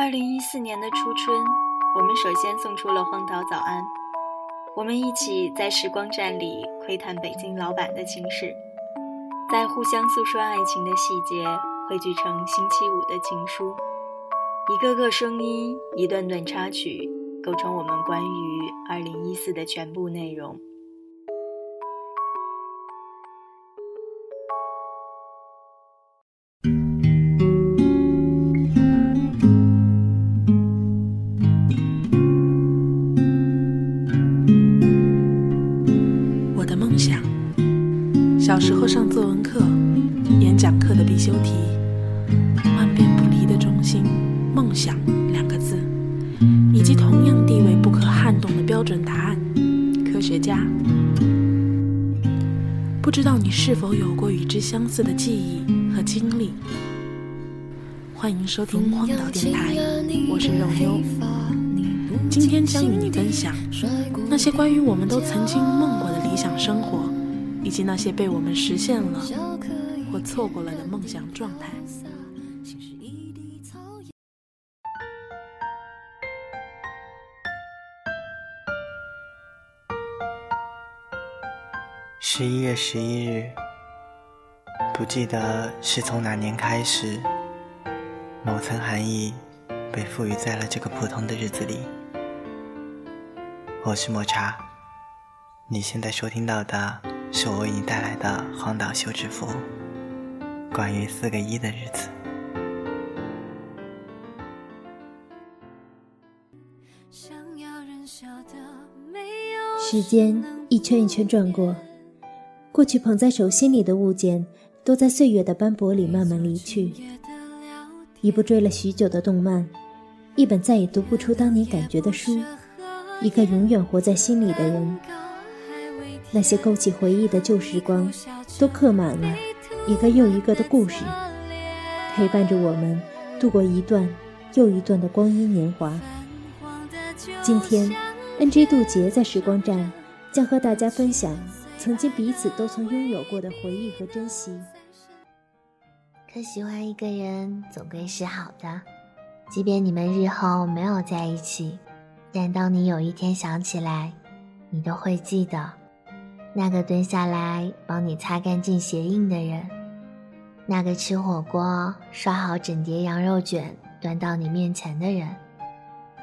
二零一四年的初春，我们首先送出了荒岛早安。我们一起在时光站里窥探北京老板的情史，在互相诉说爱情的细节汇聚成星期五的情书。一个个声音，一段段插曲，构成我们关于二零一四的全部内容。梦想小时候上作文课，演讲课的必修题，万变不离的中心“梦想”两个字，以及同样地位不可撼动的标准答案——科学家。不知道你是否有过与之相似的记忆和经历？欢迎收听荒岛电台，我是肉优。今天将与你分享那些关于我们都曾经梦过的想生活。以及那些被我们实现了或错过了的梦想状态。十一月十一日，不记得是从哪年开始，某层含义被赋予在了这个普通的日子里。我是抹茶，你现在收听到的。是我为你带来的荒岛休止符，关于四个一的日子。时间一圈一圈转过，过去捧在手心里的物件，都在岁月的斑驳里慢慢离去。一部追了许久的动漫，一本再也读不出当年感觉的书，一个永远活在心里的人。那些勾起回忆的旧时光，都刻满了一个又一个的故事，陪伴着我们度过一段又一段的光阴年华。今天，N.J. 杜杰在时光站将和大家分享曾经彼此都曾拥有过的回忆和珍惜。可喜欢一个人总归是好的，即便你们日后没有在一起，但当你有一天想起来，你都会记得。那个蹲下来帮你擦干净鞋印的人，那个吃火锅刷好整碟羊肉卷端到你面前的人，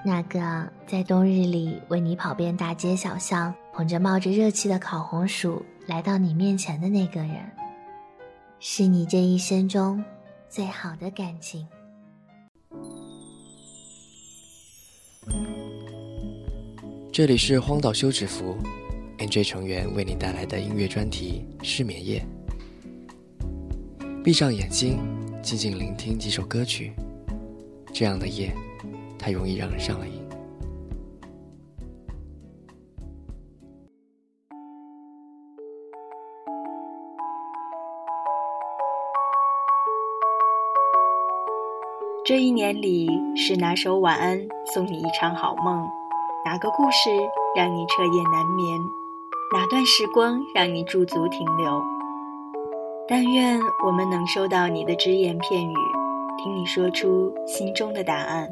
那个在冬日里为你跑遍大街小巷捧着冒着热气的烤红薯来到你面前的那个人，是你这一生中最好的感情。这里是荒岛休止符。NJ 成员为你带来的音乐专题《失眠夜》，闭上眼睛，静静聆听几首歌曲，这样的夜，太容易让人上了瘾。这一年里，是哪首晚安送你一场好梦？哪个故事让你彻夜难眠？哪段时光让你驻足停留？但愿我们能收到你的只言片语，听你说出心中的答案。